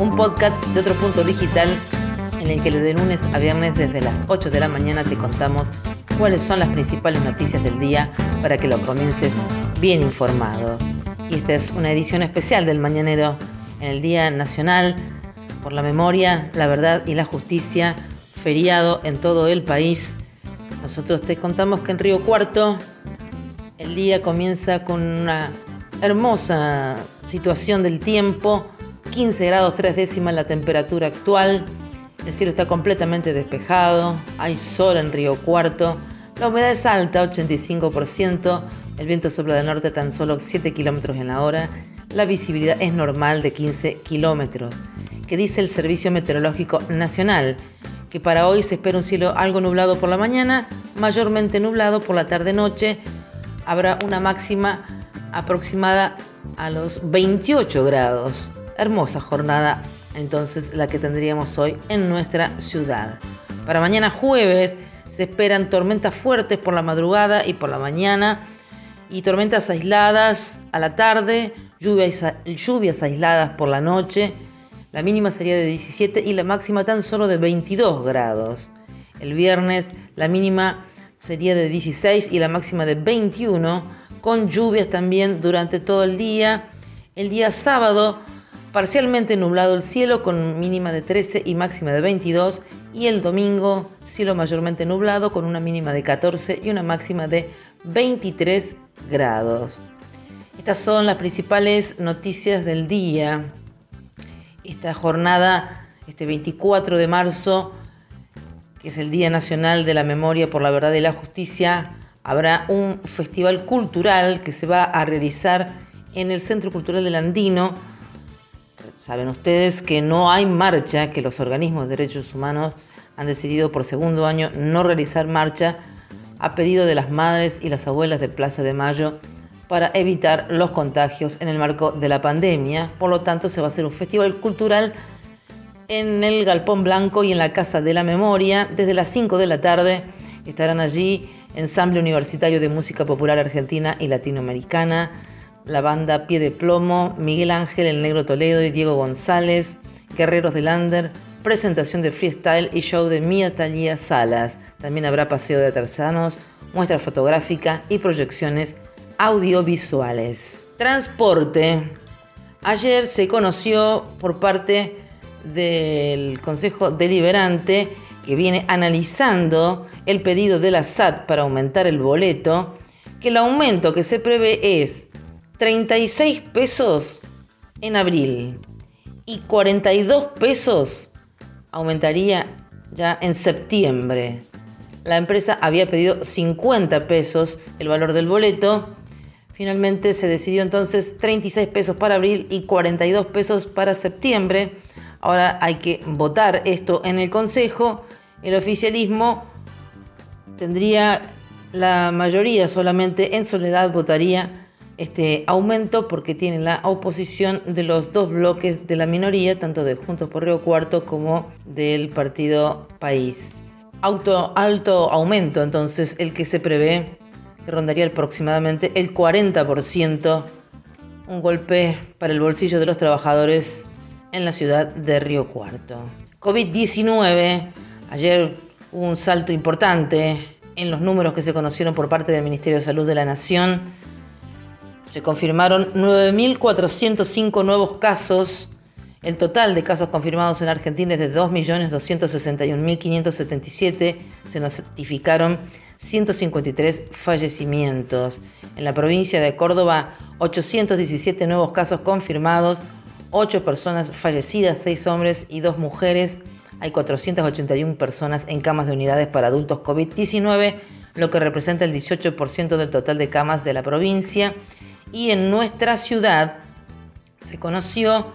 un podcast de otro punto digital en el que de lunes a viernes desde las 8 de la mañana te contamos cuáles son las principales noticias del día para que lo comiences bien informado. Y esta es una edición especial del Mañanero en el Día Nacional por la Memoria, la Verdad y la Justicia, feriado en todo el país. Nosotros te contamos que en Río Cuarto el día comienza con una hermosa situación del tiempo, 15 grados 3 décimas la temperatura actual, el cielo está completamente despejado, hay sol en Río Cuarto, la humedad es alta, 85%, el viento sopla del norte tan solo 7 kilómetros en la hora, la visibilidad es normal de 15 kilómetros. Que dice el Servicio Meteorológico Nacional? Que para hoy se espera un cielo algo nublado por la mañana, mayormente nublado por la tarde-noche, habrá una máxima aproximada a los 28 grados. Hermosa jornada entonces la que tendríamos hoy en nuestra ciudad. Para mañana jueves se esperan tormentas fuertes por la madrugada y por la mañana y tormentas aisladas a la tarde, lluvias, lluvias aisladas por la noche. La mínima sería de 17 y la máxima tan solo de 22 grados. El viernes la mínima sería de 16 y la máxima de 21, con lluvias también durante todo el día. El día sábado, parcialmente nublado el cielo con mínima de 13 y máxima de 22. Y el domingo, cielo mayormente nublado con una mínima de 14 y una máxima de 23 grados. Estas son las principales noticias del día. Esta jornada, este 24 de marzo, que es el Día Nacional de la Memoria por la Verdad y la Justicia, habrá un festival cultural que se va a realizar en el Centro Cultural del Andino. Saben ustedes que no hay marcha, que los organismos de derechos humanos han decidido por segundo año no realizar marcha a pedido de las madres y las abuelas de Plaza de Mayo para evitar los contagios en el marco de la pandemia. Por lo tanto, se va a hacer un festival cultural en el Galpón Blanco y en la Casa de la Memoria. Desde las 5 de la tarde estarán allí Ensamble Universitario de Música Popular Argentina y Latinoamericana, la banda Pie de Plomo, Miguel Ángel, El Negro Toledo y Diego González, Guerreros de Lander, presentación de freestyle y show de Mía Talía Salas. También habrá paseo de artesanos, muestra fotográfica y proyecciones audiovisuales. Transporte. Ayer se conoció por parte del Consejo Deliberante que viene analizando el pedido de la SAT para aumentar el boleto, que el aumento que se prevé es 36 pesos en abril y 42 pesos aumentaría ya en septiembre. La empresa había pedido 50 pesos el valor del boleto. Finalmente se decidió entonces 36 pesos para abril y 42 pesos para septiembre. Ahora hay que votar esto en el Consejo. El oficialismo tendría la mayoría solamente en soledad votaría este aumento porque tiene la oposición de los dos bloques de la minoría, tanto de Juntos por Río Cuarto como del Partido País. Auto, alto aumento entonces el que se prevé, que rondaría aproximadamente el 40%, un golpe para el bolsillo de los trabajadores en la ciudad de Río Cuarto. COVID-19, ayer hubo un salto importante en los números que se conocieron por parte del Ministerio de Salud de la Nación. Se confirmaron 9.405 nuevos casos. El total de casos confirmados en Argentina es de 2.261.577. Se notificaron 153 fallecimientos. En la provincia de Córdoba, 817 nuevos casos confirmados, 8 personas fallecidas, 6 hombres y 2 mujeres. Hay 481 personas en camas de unidades para adultos COVID-19, lo que representa el 18% del total de camas de la provincia. Y en nuestra ciudad se conoció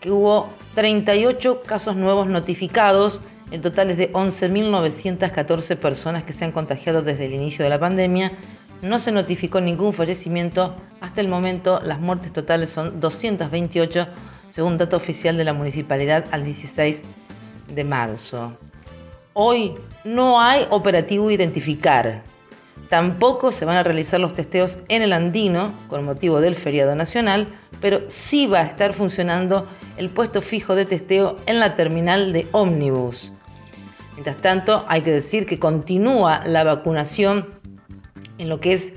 que hubo 38 casos nuevos notificados. El total es de 11.914 personas que se han contagiado desde el inicio de la pandemia. No se notificó ningún fallecimiento. Hasta el momento las muertes totales son 228, según dato oficial de la municipalidad al 16 de marzo. Hoy no hay operativo identificar. Tampoco se van a realizar los testeos en el Andino con motivo del feriado nacional, pero sí va a estar funcionando el puesto fijo de testeo en la terminal de ómnibus. Mientras tanto, hay que decir que continúa la vacunación en lo que es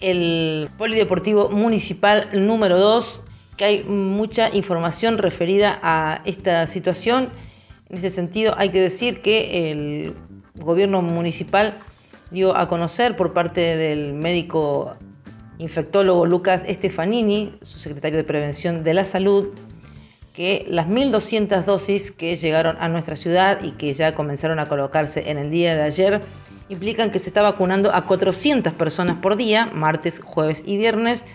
el Polideportivo Municipal número 2, que hay mucha información referida a esta situación. En este sentido, hay que decir que el gobierno municipal dio a conocer por parte del médico infectólogo Lucas Stefanini, su secretario de Prevención de la Salud, que las 1.200 dosis que llegaron a nuestra ciudad y que ya comenzaron a colocarse en el día de ayer implican que se está vacunando a 400 personas por día, martes, jueves y viernes,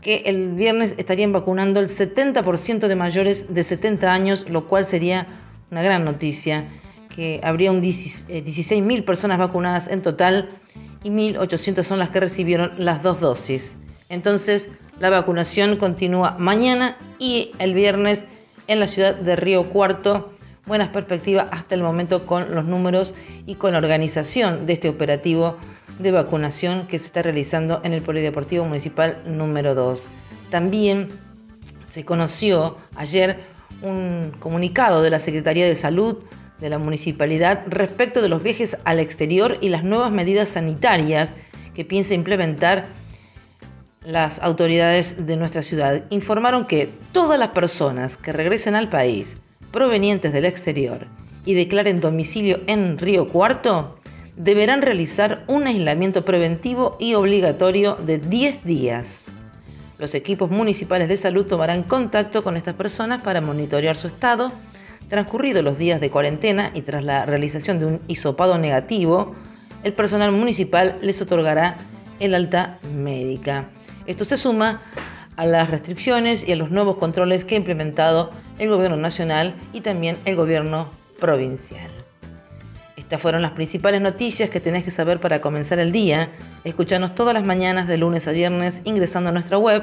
que el viernes estarían vacunando el 70% de mayores de 70 años, lo cual sería una gran noticia que habría un 16.000 eh, personas vacunadas en total y 1.800 son las que recibieron las dos dosis. Entonces, la vacunación continúa mañana y el viernes en la ciudad de Río Cuarto. Buenas perspectivas hasta el momento con los números y con la organización de este operativo de vacunación que se está realizando en el Polideportivo Municipal número 2. También se conoció ayer un comunicado de la Secretaría de Salud de la municipalidad respecto de los viajes al exterior y las nuevas medidas sanitarias que piensa implementar las autoridades de nuestra ciudad. Informaron que todas las personas que regresen al país provenientes del exterior y declaren domicilio en Río Cuarto deberán realizar un aislamiento preventivo y obligatorio de 10 días. Los equipos municipales de salud tomarán contacto con estas personas para monitorear su estado Transcurridos los días de cuarentena y tras la realización de un hisopado negativo, el personal municipal les otorgará el alta médica. Esto se suma a las restricciones y a los nuevos controles que ha implementado el gobierno nacional y también el gobierno provincial. Estas fueron las principales noticias que tenés que saber para comenzar el día. Escuchanos todas las mañanas de lunes a viernes ingresando a nuestra web